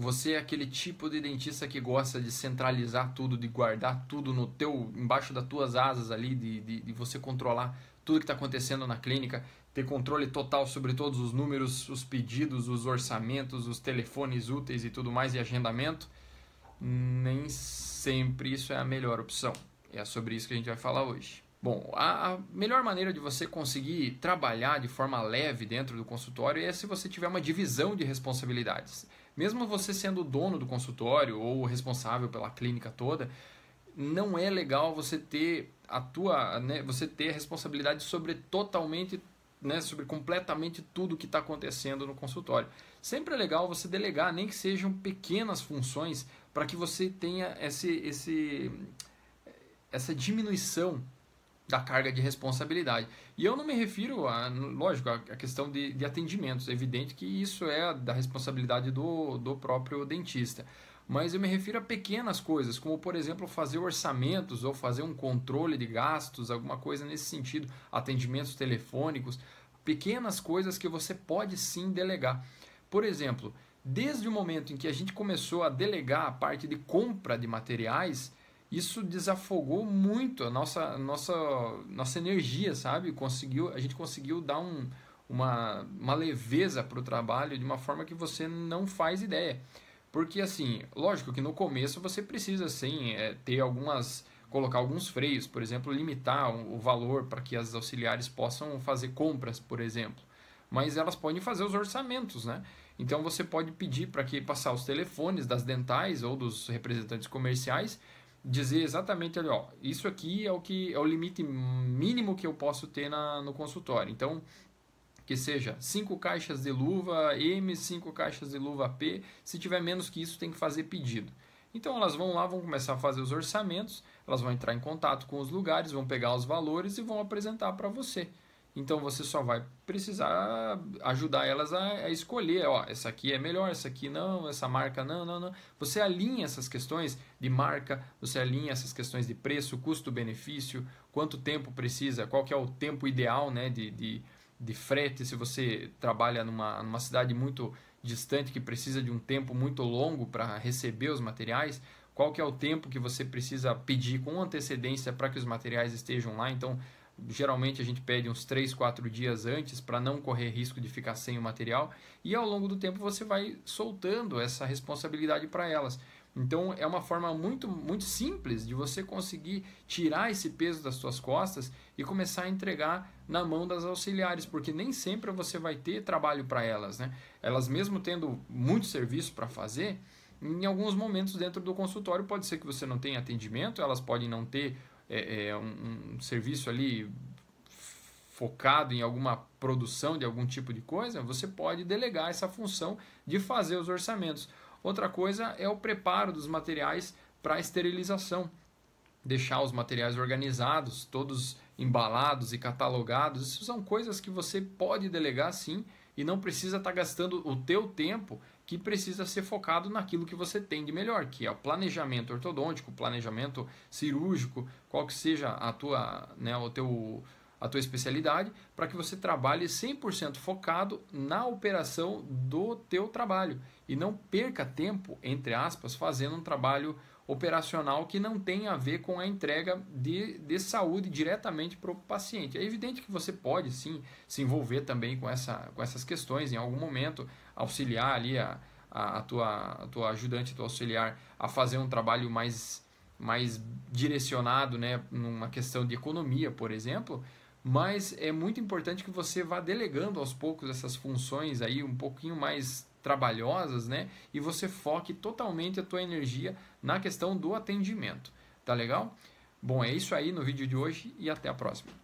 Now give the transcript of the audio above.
você é aquele tipo de dentista que gosta de centralizar tudo, de guardar tudo no teu, embaixo das tuas asas ali, de, de, de você controlar tudo que está acontecendo na clínica, ter controle total sobre todos os números, os pedidos, os orçamentos, os telefones úteis e tudo mais e agendamento, nem sempre isso é a melhor opção. É sobre isso que a gente vai falar hoje. Bom, a, melhor maneira de você conseguir trabalhar de forma leve dentro do consultório é se você tiver uma divisão de responsabilidades. Mesmo você sendo o dono do consultório ou responsável pela clínica toda, não é legal você ter a tua, né, você ter responsabilidade sobre totalmente, né, sobre completamente tudo que está acontecendo no consultório. Sempre é legal você delegar, nem que sejam pequenas funções, para que você tenha esse, esse, essa diminuição da carga de responsabilidade. E eu não me refiro a, lógico, a, questão de, de atendimentos. É evidente que isso é da responsabilidade do, do próprio dentista. Mas eu me refiro a pequenas coisas, como por exemplo fazer orçamentos ou fazer um controle de gastos, alguma coisa nesse sentido, atendimentos telefônicos, pequenas coisas que você pode sim delegar. Por exemplo, desde o momento em que a gente começou a delegar a parte de compra de materiais, isso desafogou muito a nossa, nossa, nossa energia, sabe? Conseguiu, a gente conseguiu dar um, uma, uma leveza para o trabalho de uma forma que você não faz ideia. Porque assim, lógico que no começo você precisa sim é, ter algumas colocar alguns freios, por exemplo, limitar o valor para que as auxiliares possam fazer compras, por exemplo. Mas elas podem fazer os orçamentos, né? Então você pode pedir para que passar os telefones das dentais ou dos representantes comerciais dizer exatamente ali, ó, isso aqui é o que é o limite mínimo que eu posso ter na, no consultório. Então, que seja 5 caixas de luva M, 5 caixas de luva P, se tiver menos que isso tem que fazer pedido. Então elas vão lá, vão começar a fazer os orçamentos, elas vão entrar em contato com os lugares, vão pegar os valores e vão apresentar para você. Então você só vai precisar ajudar elas a, a, escolher, ó, essa aqui é melhor, essa aqui não, essa marca não, não, não. Você alinha essas questões de marca, você alinha essas questões de preço, custo-benefício, quanto tempo precisa, qual que é o tempo ideal né, de, de, de frete, se você trabalha numa, numa cidade muito distante que precisa de um tempo muito longo para receber os materiais, qual que é o tempo que você precisa pedir com antecedência para que os materiais estejam lá, então geralmente a gente pede uns 3, 4 dias antes para não correr risco de ficar sem o material e ao longo do tempo você vai soltando essa responsabilidade para elas. Então é uma forma muito, muito simples de você conseguir tirar esse peso das suas costas e começar a entregar na mão das auxiliares, porque nem sempre você vai ter trabalho para elas. Né? Elas mesmo tendo muito serviço para fazer, em alguns momentos dentro do consultório pode ser que você não tenha atendimento, elas podem não ter é, é um, um serviço ali focado em alguma produção de algum tipo de coisa, você pode delegar essa função de fazer os orçamentos. Outra coisa é o preparo dos materiais para esterilização. Deixar os materiais organizados, todos embalados e catalogados, isso são coisas que você pode delegar sim e não precisa estar tá gastando o teu tempo que precisa ser focado naquilo que você tem de melhor, que é o planejamento ortodôntico, planejamento cirúrgico, qual que seja a tua, né, o teu, a tua especialidade, para que você trabalhe 100% focado na operação do teu trabalho. E não perca tempo, entre aspas, fazendo um trabalho operacional que não tem a ver com a entrega de, de saúde diretamente para o paciente. É evidente que você pode sim se envolver também com, essa, com essas questões em algum momento, auxiliar ali a, a, a, tua, a tua ajudante, tua auxiliar a fazer um trabalho mais, mais direcionado né, numa questão de economia, por exemplo, mas é muito importante que você vá delegando aos poucos essas funções aí um pouquinho mais trabalhosas, né? E você foque totalmente a tua energia na questão do atendimento. Tá legal? Bom, é isso aí no vídeo de hoje e até a próxima.